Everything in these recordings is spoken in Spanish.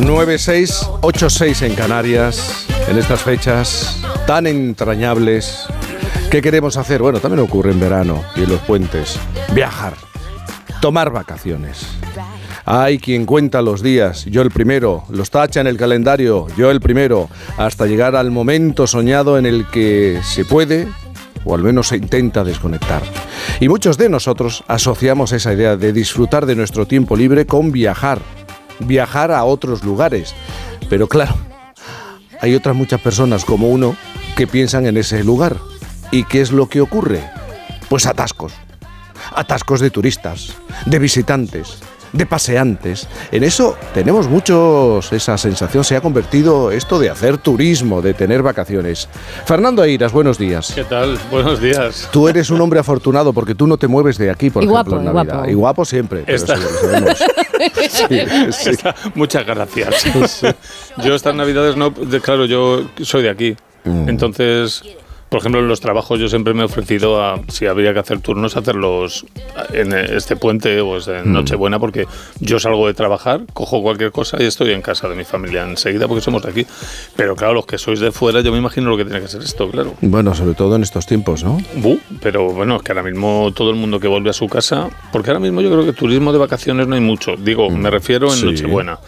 9686 en Canarias, en estas fechas tan entrañables. ¿Qué queremos hacer? Bueno, también ocurre en verano y en los puentes. Viajar, tomar vacaciones. Hay quien cuenta los días, yo el primero, los tacha en el calendario, yo el primero, hasta llegar al momento soñado en el que se puede, o al menos se intenta desconectar. Y muchos de nosotros asociamos esa idea de disfrutar de nuestro tiempo libre con viajar, viajar a otros lugares. Pero claro, hay otras muchas personas como uno que piensan en ese lugar. ¿Y qué es lo que ocurre? Pues atascos. Atascos de turistas, de visitantes, de paseantes. En eso tenemos muchos esa sensación. Se ha convertido esto de hacer turismo, de tener vacaciones. Fernando Airas, buenos días. ¿Qué tal? Buenos días. Tú eres un hombre afortunado porque tú no te mueves de aquí, por Y ejemplo, guapo, en y Navidad. guapo. Y guapo siempre. pero Está- sí, lo sabemos. Sí, sí. Está- Muchas gracias. Yo estas navidades no, de- claro, yo soy de aquí. Mm. Entonces, por ejemplo, en los trabajos yo siempre me he ofrecido a, si habría que hacer turnos, hacerlos en este puente o Mm. en Nochebuena, porque yo salgo de trabajar, cojo cualquier cosa y estoy en casa de mi familia enseguida porque somos de aquí. Pero claro, los que sois de fuera, yo me imagino lo que tiene que ser esto, claro. Bueno, sobre todo en estos tiempos, ¿no? Bu, pero bueno, es que ahora mismo todo el mundo que vuelve a su casa, porque ahora mismo yo creo que turismo de vacaciones no hay mucho. Digo, me refiero en Mm. Sí. Nochebuena.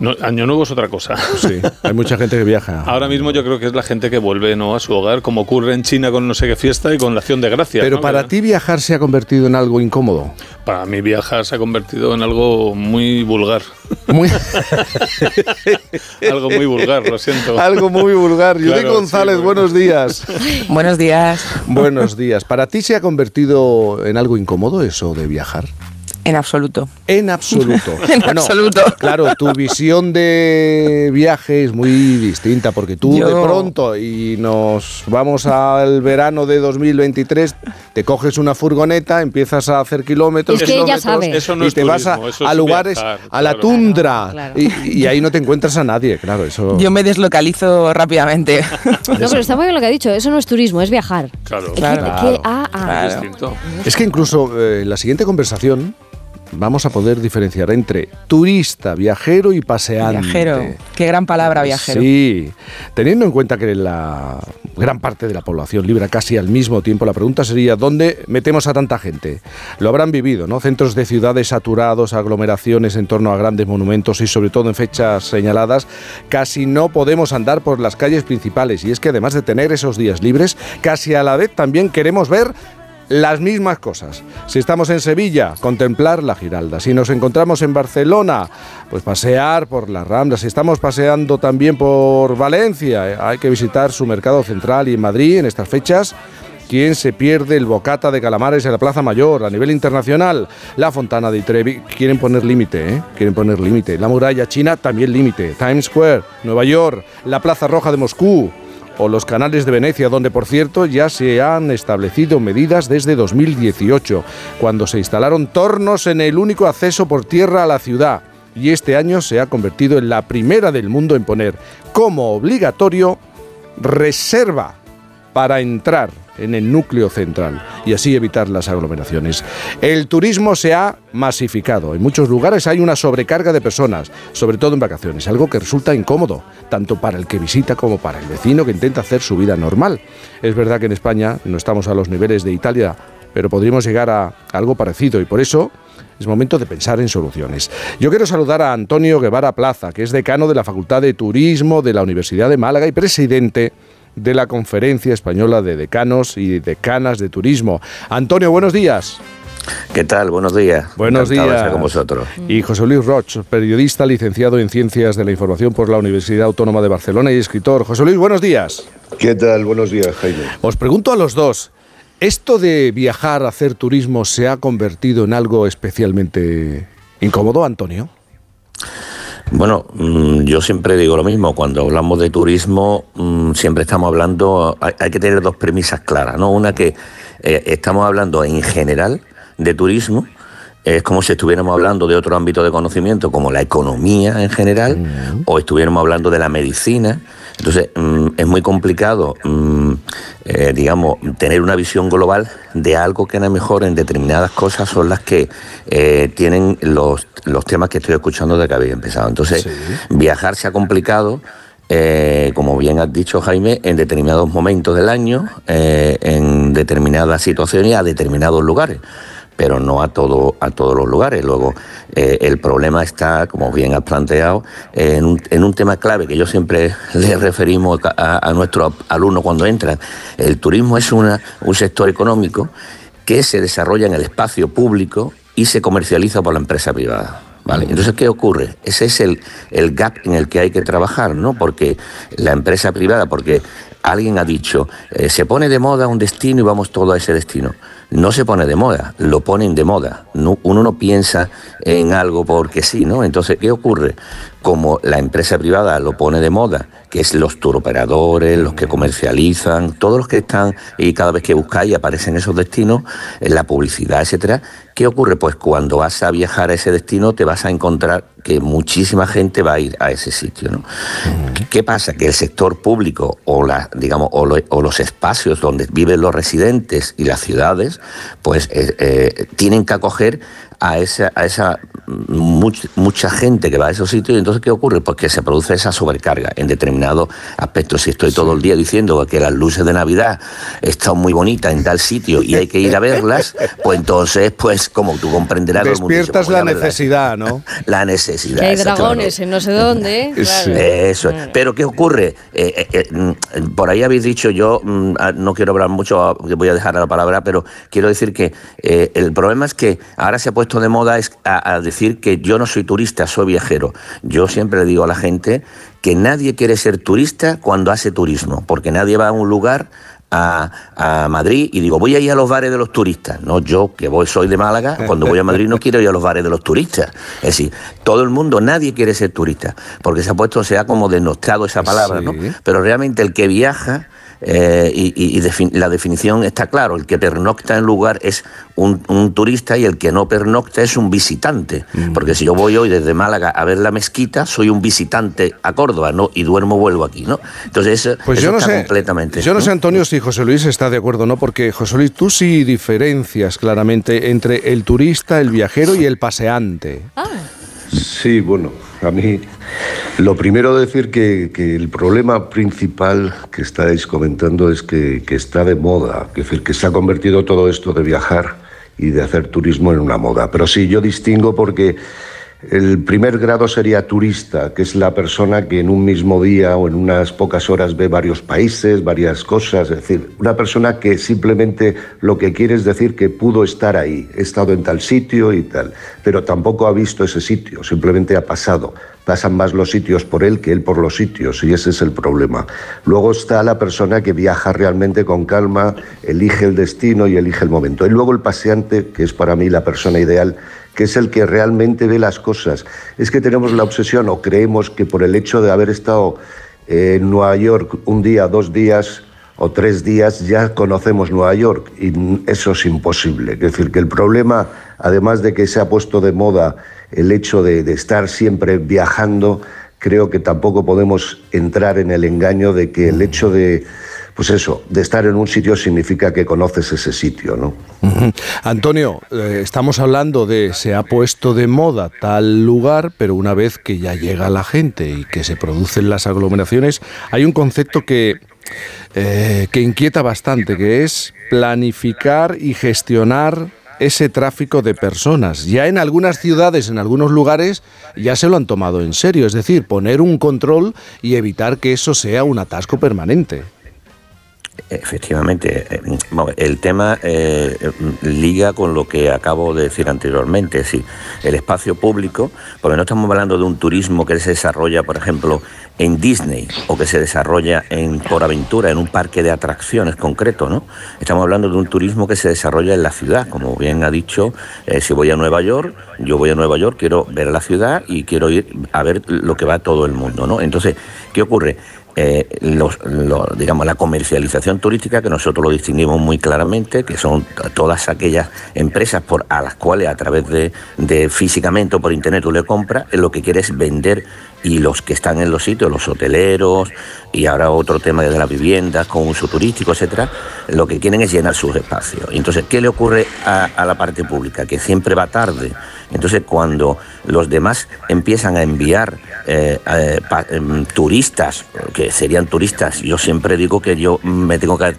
No, Año Nuevo es otra cosa. Sí, hay mucha gente que viaja. Ahora mismo yo creo que es la gente que vuelve ¿no? a su hogar, como ocurre en China con no sé qué fiesta y con la acción de gracias. Pero ¿no? para ti viajar se ha convertido en algo incómodo. Para mí viajar se ha convertido en algo muy vulgar. Muy- algo muy vulgar, lo siento. algo muy vulgar. Judith Claro, González, sí, bueno. buenos días. Buenos días. Buenos días. ¿Para ti se ha convertido en algo incómodo eso de viajar? En absoluto. En absoluto. En absoluto. Claro, tu visión de viaje es muy distinta porque tú Yo- de pronto y nos vamos al verano de 2023, te coges una furgoneta, empiezas a hacer kilómetros, Es que ella kilómetros, sabe. Eso no y es te vas a, es lugares, viajar, a la claro. tundra Claro, Y, y ahí no te encuentras a nadie, claro, eso. Yo me deslocalizo rápidamente. No, pero está muy bien lo que ha dicho. Eso no es turismo, es viajar. Claro, ¿Qué- Claro. qué- ah, ah. Es que incluso eh, la siguiente conversación vamos a poder diferenciar entre turista, viajero y paseante. Viajero. Qué gran palabra, viajero. Sí, teniendo en cuenta que la gran parte de la población libra casi al mismo tiempo, la pregunta sería, ¿dónde metemos a tanta gente? Lo habrán vivido, ¿no? Centros de ciudades saturados, aglomeraciones en torno a grandes monumentos y sobre todo en fechas señaladas, casi no podemos andar por las calles principales. Y es que además de tener esos días libres, casi a la vez también queremos ver las mismas cosas. Si estamos en Sevilla, contemplar la Giralda. Si nos encontramos en Barcelona, pues pasear por las Ramblas. Si estamos paseando también por Valencia, eh, hay que visitar su mercado central y en Madrid en estas fechas. ¿Quién se pierde el bocata de calamares en la Plaza Mayor a nivel internacional? La Fontana de Trevi. Quieren poner límite, ¿eh? Quieren poner límite. La muralla china también límite. Times Square, Nueva York, la Plaza Roja de Moscú o los canales de Venecia, donde por cierto ya se han establecido medidas desde 2018, cuando se instalaron tornos en el único acceso por tierra a la ciudad. Y este año se ha convertido en la primera del mundo en poner como obligatorio reserva para entrar en el núcleo central y así evitar las aglomeraciones. El turismo se ha masificado. En muchos lugares hay una sobrecarga de personas, sobre todo en vacaciones, algo que resulta incómodo, tanto para el que visita como para el vecino que intenta hacer su vida normal. Es verdad que en España no estamos a los niveles de Italia, pero podríamos llegar a algo parecido y por eso es momento de pensar en soluciones. Yo quiero saludar a Antonio Guevara Plaza, que es decano de la Facultad de Turismo de la Universidad de Málaga y presidente de la Conferencia Española de Decanos y Decanas de Turismo. Antonio, buenos días. ¿Qué tal? Buenos días. Buenos Encantado días. con vosotros. Y José Luis Roch, periodista licenciado en Ciencias de la Información por la Universidad Autónoma de Barcelona y escritor. José Luis, buenos días. ¿Qué tal? Buenos días, Jaime. Os pregunto a los dos, ¿esto de viajar, hacer turismo, se ha convertido en algo especialmente incómodo, Antonio? Bueno, mm, yo siempre digo lo mismo. Cuando hablamos de turismo, mm, siempre estamos hablando. Hay, que tener dos premisas claras, ¿no? Una que eh, estamos hablando en general de turismo. Es como si estuviéramos hablando de otro ámbito de conocimiento, como la economía en general, o estuviéramos hablando de la medicina. Entonces, mm, es muy complicado, mm, eh, digamos, tener una visión global de algo que a lo mejor en determinadas cosas son las que eh, tienen los, los temas que estoy escuchando de que habéis empezado. Entonces, viajar se ha complicado. Eh, como bien has dicho Jaime, en determinados momentos del año, en determinadas situaciones y a determinados lugares pero no a, todo, a todos los lugares. Luego, eh, el problema está, como bien has planteado, en un, en un tema clave que yo siempre le referimos a, nuestros alumnos cuando entran. El turismo es una, un sector económico que se desarrolla en el espacio público y se comercializa por la empresa privada. ¿Vale? Entonces, ¿qué ocurre? Ese es el, el gap en el que hay que trabajar, ¿no? Porque la empresa privada, porque alguien ha dicho, eh, se pone de moda un destino y vamos todo a ese destino no se pone de moda, lo ponen de moda. uno no piensa en algo porque sí, ¿no? Entonces, ¿qué ocurre? Como la empresa privada lo pone de moda, que es los turoperadores, los que comercializan, todos los que están y cada vez que buscáis aparecen esos destinos, en la publicidad, etcétera. ¿Qué ocurre? Pues cuando vas a viajar a ese destino te vas a encontrar que muchísima gente va a ir a ese sitio, ¿no? ¿Qué pasa? Que el sector público o la, digamos, o, o los espacios donde viven los residentes y las ciudades pues eh, eh, tienen que acoger a esa, a esa mucha gente que va a esos sitios. Y entonces, ¿qué ocurre? Pues que se produce esa sobrecarga en determinados aspectos. Si estoy todo el día diciendo que las luces de Navidad están muy bonitas en tal sitio y hay que ir a verlas, pues entonces, pues como tú comprenderás... Despiertas la necesidad, ¿no? la necesidad. Que hay dragones en no sé dónde. Eso. Pero ¿qué ocurre? Eh, eh, eh, por ahí habéis dicho, yo mm, ah, no quiero hablar mucho, voy a dejar la palabra, pero quiero decir que el problema es que ahora se ha puesto de moda es a, decir que yo no soy turista, soy viajero. Yo siempre le digo a la gente que nadie quiere ser turista cuando hace turismo, porque nadie va a un lugar a, a, Madrid y digo, voy a ir a los bares de los turistas. No, yo que voy, soy de Málaga, cuando voy a Madrid no quiero ir a los bares de los turistas. Es decir, todo el mundo, nadie quiere ser turista, porque se ha puesto, se ha como denostado esa palabra, ¿no? Pero realmente el que viaja eh, y, la definición está claro, el que pernocta en lugar es un, turista y el que no pernocta es un visitante, mm. porque si yo voy hoy desde Málaga a ver la mezquita, soy un visitante a Córdoba, ¿no? Y duermo, vuelvo aquí, ¿no? Entonces eso, pues yo no sé, completamente... Yo no, sé, Antonio, si José Luis está de acuerdo no, porque José Luis, tú sí diferencias claramente entre el turista, el viajero y el paseante. Ah. Sí, bueno, a mí lo primero decir que, el problema principal que estáis comentando es que, está de moda, es decir, que se ha convertido todo esto de viajar y de hacer turismo en una moda. Pero sí, yo distingo porque el primer grado sería turista, que es la persona que en un mismo día o en unas pocas horas ve varios países, varias cosas. Es decir, una persona que simplemente lo que quiere es decir que pudo estar ahí, he estado en tal sitio y tal, pero tampoco ha visto ese sitio, simplemente ha pasado. Pasan más los sitios por él que él por los sitios, y ese es el problema. Luego está la persona que viaja realmente con calma, elige el destino y elige el momento. Y luego el paseante, que es para mí la persona ideal, que es el que realmente ve las cosas. Es que tenemos la obsesión o creemos que por el hecho de haber estado en Nueva York un día, dos días o tres días ya conocemos Nueva York y eso es imposible. Es decir, que el problema, además de que se ha puesto de moda el hecho de, de estar siempre viajando, creo que tampoco podemos entrar en el engaño de que el hecho de pues eso, de estar en un sitio significa que conoces ese sitio, ¿no? Antonio, eh, estamos hablando de se ha puesto de moda tal lugar, pero una vez que ya llega la gente y que se producen las aglomeraciones, hay un concepto que, eh, que inquieta bastante, que es planificar y gestionar ese tráfico de personas. Ya en algunas ciudades, en algunos lugares, ya se lo han tomado en serio, es decir, poner un control y evitar que eso sea un atasco permanente. Efectivamente, eh, el tema eh, liga con lo que acabo de decir anteriormente, es el espacio público, porque no estamos hablando de un turismo que se desarrolla, por ejemplo, en Disney o que se desarrolla en por aventura en un parque de atracciones concreto, ¿no? Estamos hablando de un turismo que se desarrolla en la ciudad, como bien ha dicho, eh, si voy a Nueva York, yo voy a Nueva York, quiero ver la ciudad y quiero ir a ver lo que va todo el mundo, ¿no? Entonces, ¿qué ocurre? Eh, los, digamos, la comercialización turística, que nosotros lo distinguimos muy claramente, que son todas aquellas empresas por, a las cuales a través de, de físicamente o por internet tú le compras, lo que quieres vender y los que están en los sitios, los hoteleros y ahora otro tema de las viviendas con uso turístico, etcétera, lo que quieren es llenar sus espacios. Entonces, ¿qué le ocurre a, la parte pública? Que siempre va tarde. Entonces, cuando los demás empiezan a enviar eh, em, turistas, que serían turistas, yo siempre digo que yo me tengo que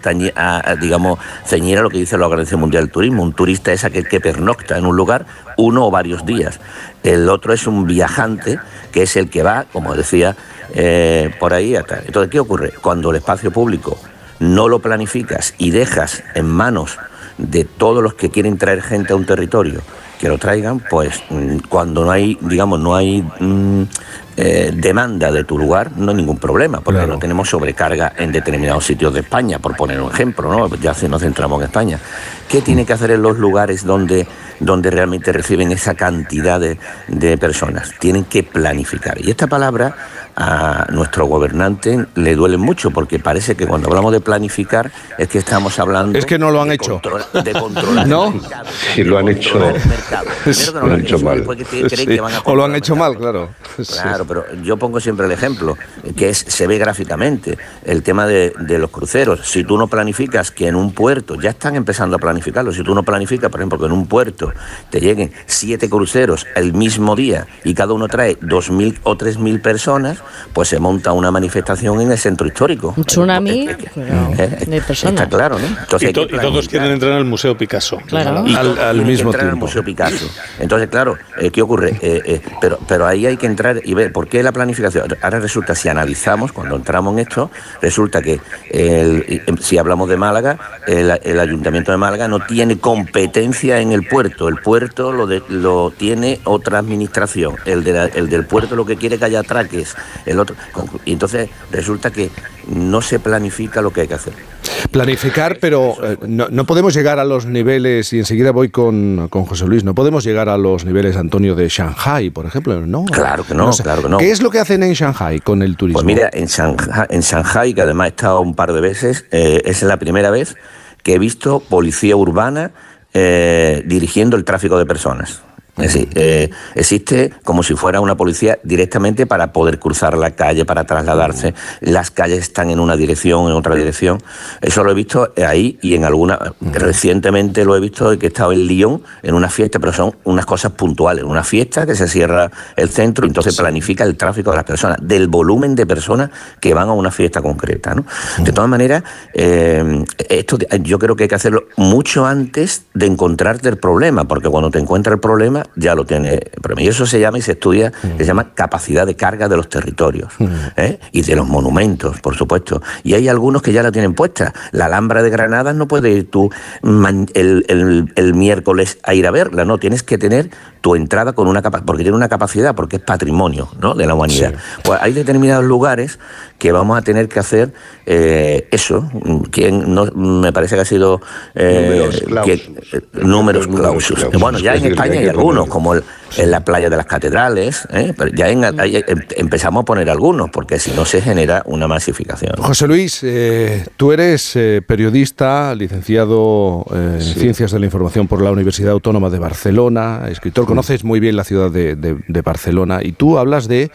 digamos, ceñir a lo que dice la Organización Mundial del Turismo. Un turista es aquel que pernocta en un lugar uno o varios días. El otro es un viajante, que es el que va, como decía, eh, por ahí atrás. Entonces, ¿qué ocurre? Cuando el espacio público no lo planificas y dejas en manos de todos los que quieren traer gente a un territorio que lo traigan, pues mm, cuando no hay, digamos, no hay mm, eh, demanda de tu lugar, no hay ningún problema, porque no tenemos sobrecarga en determinados sitios de España, por poner un ejemplo, ¿no? Ya si nos centramos en España. ¿Qué tiene que hacer en los lugares donde, donde realmente reciben esa cantidad de, de personas? Tienen que planificar. Y esta palabra a nuestro gobernante le duele mucho porque parece que cuando hablamos de planificar es que estamos hablando es que no lo han hecho. de controlar no sí lo han hecho. Lo han hecho mal. o lo han hecho mal claro. Claro pero yo pongo siempre el ejemplo que es se ve gráficamente el tema de, de los cruceros. Si tú no planificas que en un puerto ya están empezando a planificarlo si tú no planificas por ejemplo que en un puerto te lleguen siete cruceros el mismo día y cada uno trae dos mil o tres mil personas pues se monta una manifestación en el centro histórico. Un tsunami eh, de personas. Está claro, ¿no? Entonces y, todos quieren entrar al Museo Picasso. Claro. al, mismo tiempo. al Museo Picasso. Entonces, claro, eh, ¿qué ocurre? Eh, pero, pero ahí hay que entrar y ver por qué la planificación. Ahora resulta, si analizamos, cuando entramos en esto, resulta que si hablamos de Málaga, el, Ayuntamiento de Málaga no tiene competencia en el puerto. El puerto lo, lo tiene otra administración. El, el del puerto lo que quiere que haya atraques el otro. Y entonces resulta que no se planifica lo que hay que hacer. Planificar, pero eh, no, podemos llegar a los niveles, y enseguida voy con, José Luis, no podemos llegar a los niveles, Antonio, de Shanghai, por ejemplo, ¿no? Claro que no, claro que no. ¿Qué es lo que hacen en Shanghai con el turismo? Pues mira, en Shanghai, en Shanghai que además he estado un par de veces, eh, es la primera vez que he visto policía urbana eh, dirigiendo el tráfico de personas. Es decir, eh, existe como si fuera una policía directamente para poder cruzar la calle, para trasladarse. Las calles están en una dirección, en otra dirección. Eso lo he visto ahí y en alguna. Recientemente lo he visto que he estado en Lyon en una fiesta, pero son unas cosas puntuales. Una fiesta que se cierra el centro y entonces planifica el tráfico de las personas, del volumen de personas que van a una fiesta concreta. ¿no? De todas maneras, eh, esto yo creo que hay que hacerlo mucho antes de encontrarte el problema, porque cuando te encuentras el problema, ya lo tiene. Y eso se llama y se estudia, mm. se llama capacidad de carga de los territorios mm. ¿eh? y de los monumentos, por supuesto. Y hay algunos que ya la tienen puesta. La Alhambra de Granada no puedes ir tú el, miércoles a ir a verla, no, tienes que tener tu entrada con una capacidad, porque tiene una capacidad, porque es patrimonio ¿no? de la humanidad. Pues hay determinados lugares que vamos a tener que hacer eh, eso, que no, me parece que ha sido eh, números clausus. Bueno, ya en España hay algunos como en la playa de las catedrales, ¿eh? pero ya en, em, empezamos a poner algunos, porque si no se genera una masificación. José Luis, eh, tú eres eh, periodista, licenciado en Ciencias de la Información por la Universidad Autónoma de Barcelona, escritor, conoces muy bien la ciudad de, Barcelona y tú hablas de,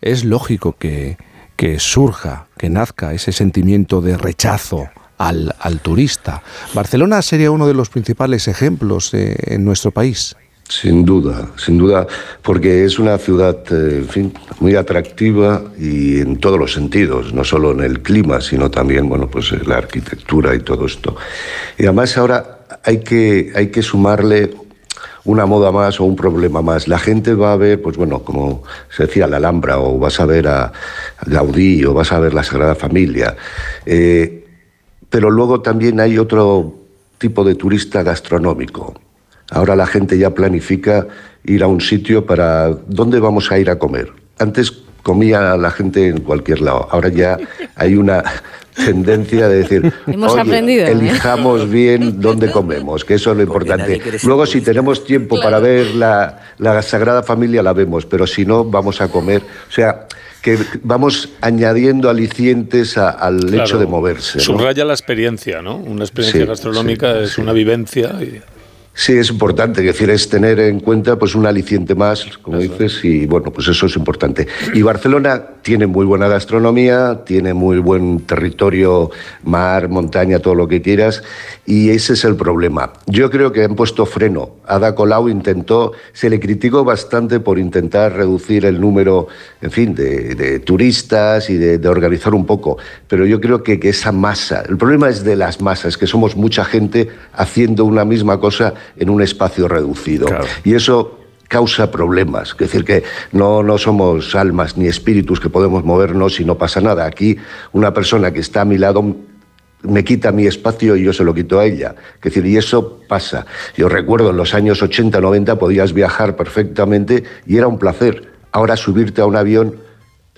es lógico que, que surja, que nazca ese sentimiento de rechazo al, al, turista. Barcelona sería uno de los principales ejemplos en nuestro país. Sin duda, sin duda, porque es una ciudad, eh, muy atractiva y en todos los sentidos, no solo en el clima, sino también, bueno, pues la arquitectura y todo esto. Y además ahora hay que, hay que sumarle una moda más o un problema más. La gente va a ver, pues bueno, como se decía, la Alhambra, o vas a ver a Gaudí, o vas a ver la Sagrada Familia. Eh, pero luego también hay otro tipo de turista gastronómico Ahora la gente ya planifica ir a un sitio para dónde vamos a ir a comer. Antes comía la gente en cualquier lado. Ahora ya hay una tendencia de decir, Hemos "Oye, aprendido, ¿eh?". elijamos bien dónde comemos, que eso es lo importante. Luego, si tenemos tiempo para ver la, la Sagrada Familia, la vemos, pero si no, vamos a comer. O sea, que vamos añadiendo alicientes a- al Claro. hecho de moverse. ¿no? Subraya la experiencia, ¿no? Una experiencia Sí, gastronómica sí, es sí. una vivencia. y- Sí, es importante, es decir, es tener en cuenta pues un aliciente más, como dices, y bueno, pues eso es importante. Y Barcelona tiene muy buena gastronomía, tiene muy buen territorio, mar, montaña, todo lo que quieras, y ese es el problema. Yo creo que han puesto freno. Ada Colau intentó, se le criticó bastante por intentar reducir el número, en fin, de, de turistas y de, de organizar un poco, pero yo creo que, que esa masa, el problema es de las masas, que somos mucha gente haciendo una misma cosa en un espacio reducido. Claro. Y eso causa problemas. Es decir, que no, no somos almas ni espíritus que podemos movernos y no pasa nada. Aquí una persona que está a mi lado me quita mi espacio y yo se lo quito a ella. Es decir, y eso pasa. Yo recuerdo en los años 80, 90 podías viajar perfectamente y era un placer. Ahora subirte a un avión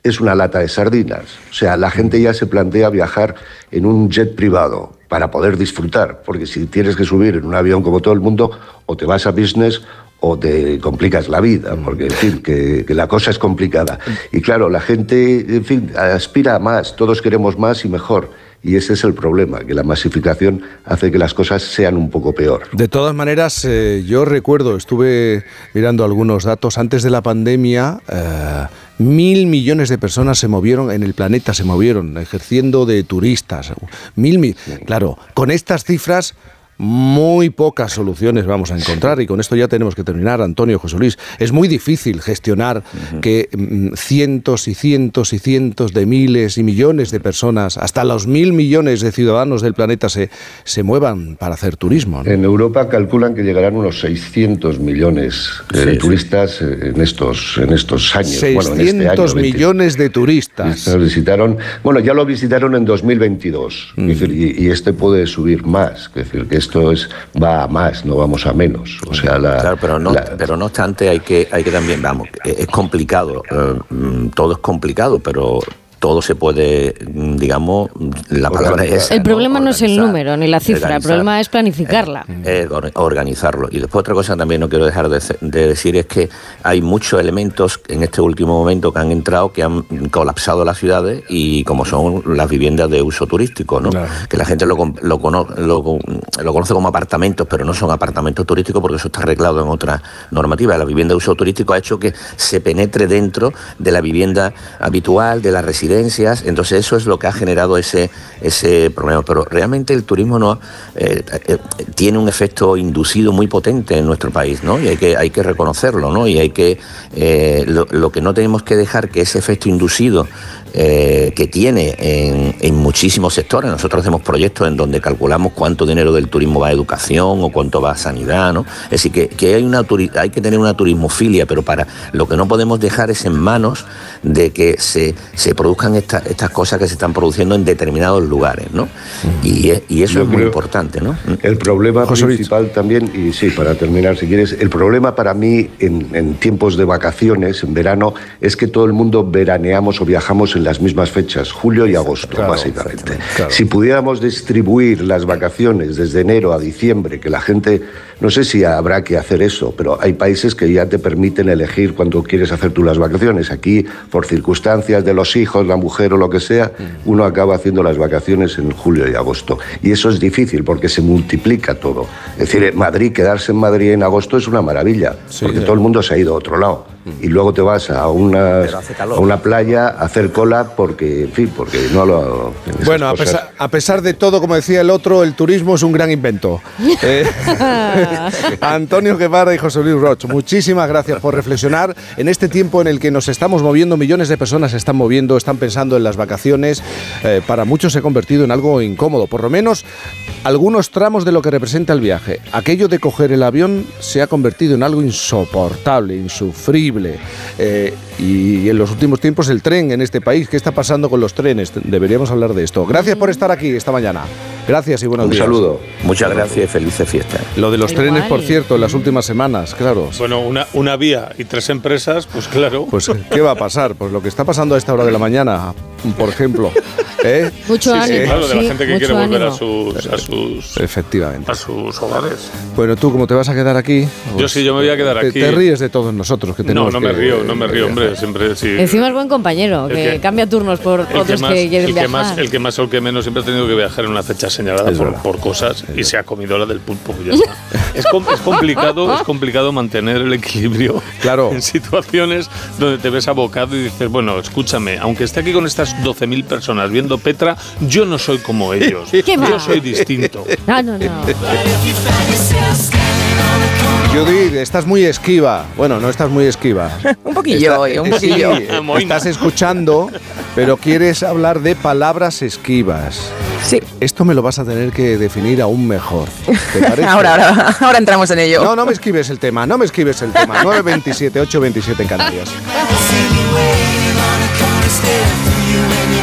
es una lata de sardinas. O sea, la gente ya se plantea viajar en un jet privado para poder disfrutar, porque si tienes que subir en un avión como todo el mundo, o te vas a business o te complicas la vida, porque en fin, que, la cosa es complicada. Y claro, la gente, en fin, aspira a más, todos queremos más y mejor. Y ese es el problema, que la masificación hace que las cosas sean un poco peor. De todas maneras, eh, yo recuerdo, estuve mirando algunos datos, antes de la pandemia, eh, mil millones de personas se movieron en el planeta, se movieron ejerciendo de turistas. Mil, mi- claro, con estas cifras muy pocas soluciones vamos a encontrar y con esto ya tenemos que terminar, Antonio José Luis. Es muy difícil gestionar que mm, cientos y cientos y cientos de miles y millones de personas, hasta los mil millones de ciudadanos del planeta se, se muevan para hacer turismo. ¿no? En Europa calculan que llegarán unos 600 millones de Sí, turistas en estos, en estos años. 600 Bueno, en este año, 20. millones de turistas. Nos visitaron, bueno, ya lo visitaron en 2022, es decir, y, y este puede subir más, es decir, que esto es va a más, no vamos a menos. O sea, la, Claro, pero no, la- pero no obstante hay que, hay que también, vamos, es es complicado, eh, mm, todo es complicado, pero todo se puede, mm, digamos, la palabra es... El problema no es el número ni la cifra, el problema es planificarla. Eh, or- organizarlo. Y después otra cosa también no quiero dejar de, decir es que hay muchos elementos en este último momento que han entrado que han colapsado las ciudades y como son las viviendas de uso turístico, ¿no? Claro. Que la gente lo, lo, cono- lo, lo conoce como apartamentos, pero no son apartamentos turísticos porque eso está arreglado en otra normativa. La vivienda de uso turístico ha hecho que se penetre dentro de la vivienda habitual, de las Entonces eso es lo que ha generado ese, ese problema. Pero realmente el turismo no eh, eh, tiene un efecto inducido muy potente en nuestro país, ¿no? Y hay que, hay que reconocerlo, ¿no? Y hay que eh, lo, que no tenemos que dejar que ese efecto inducido que tiene en, muchísimos sectores. Nosotros hacemos proyectos en donde calculamos cuánto dinero del turismo va a educación o cuánto va a sanidad, ¿no? Es decir, que, que hay, una hay que tener una turismofilia, pero para lo que no podemos dejar es en manos de que se, se produzcan esta- estas cosas que se están produciendo en determinados lugares, ¿no? Y, y eso Yo es muy importante, ¿no? El problema José Luis. principal también, y sí, para terminar, si quieres, el problema para mí en, en tiempos de vacaciones, en verano, es que todo el mundo veraneamos o viajamos en las mismas fechas, julio y agosto, Claro, básicamente. claro. Si pudiéramos distribuir las vacaciones desde enero a diciembre, que la gente, no sé si habrá que hacer eso, pero hay países que ya te permiten elegir cuándo quieres hacer tú las vacaciones. Aquí, por circunstancias de los hijos, la mujer o lo que sea, uno acaba haciendo las vacaciones en julio y agosto. Y eso es difícil porque se multiplica todo. Es decir, en Madrid, quedarse en Madrid en agosto es una maravilla, Sí, porque todo el mundo se ha ido a otro lado. Y luego te vas a una, a una playa a hacer cola porque, en fin, porque no lo... Bueno, a pesar, a pesar de todo, como decía el otro, el turismo es un gran invento. Eh, Antonio Guevara y José Luis Roch, muchísimas gracias por reflexionar en este tiempo en el que nos estamos moviendo, millones de personas se están moviendo, están pensando en las vacaciones. Eh, para muchos se ha convertido en algo incómodo, por lo menos algunos tramos de lo que representa el viaje. Aquello de coger el avión se ha convertido en algo insoportable, insufrible. Increíble. Eh, y en los últimos tiempos el tren en este país, ¿qué está pasando con los trenes? Deberíamos hablar de esto. Gracias por estar aquí esta mañana. Gracias y buenos Un días. saludo. Muchas gracias y felices fiestas. Lo de los Igual. trenes, por cierto, en las últimas semanas, claro. Bueno, una, una vía y tres empresas, pues claro. Pues, ¿qué va a pasar? Pues lo que está pasando a esta hora de la mañana, por ejemplo. ¿eh? Mucho sí, sí, ánimo. claro, de la sí, gente que quiere volver a sus, a sus, Efectivamente. a sus hogares. Bueno, tú, como te vas a quedar aquí. Yo sí, yo me voy a quedar te, aquí. Te ríes de todos nosotros que No, tenemos no me que- río, no me río, hombre. Siempre sí. Encima es buen compañero, que, que- cambia turnos por el que, otros más, que quieren el, que viajar. más, el que más o el que menos siempre ha tenido que viajar en una fecha señalada por, cosas y se ha comido la del pulpo. ya está. es, com- es complicado, es complicado mantener el equilibrio Claro. en situaciones donde te ves abocado y dices, bueno, escúchame, aunque esté aquí con estas 12.000 personas viendo Petra, yo no soy como ellos. ¿Qué va? yo soy distinto. No, no, no. Judith, estás muy esquiva. Bueno, no estás muy esquiva. Un poquillo hoy, un sí, poquillo. Moina. estás escuchando, pero quieres hablar de palabras esquivas. Sí. Esto me lo vas a tener que definir aún mejor. ¿Te parece? Ahora, ahora, ahora entramos en ello. No, no me esquives el tema, no me esquives el tema. 927, 827 en Canarias.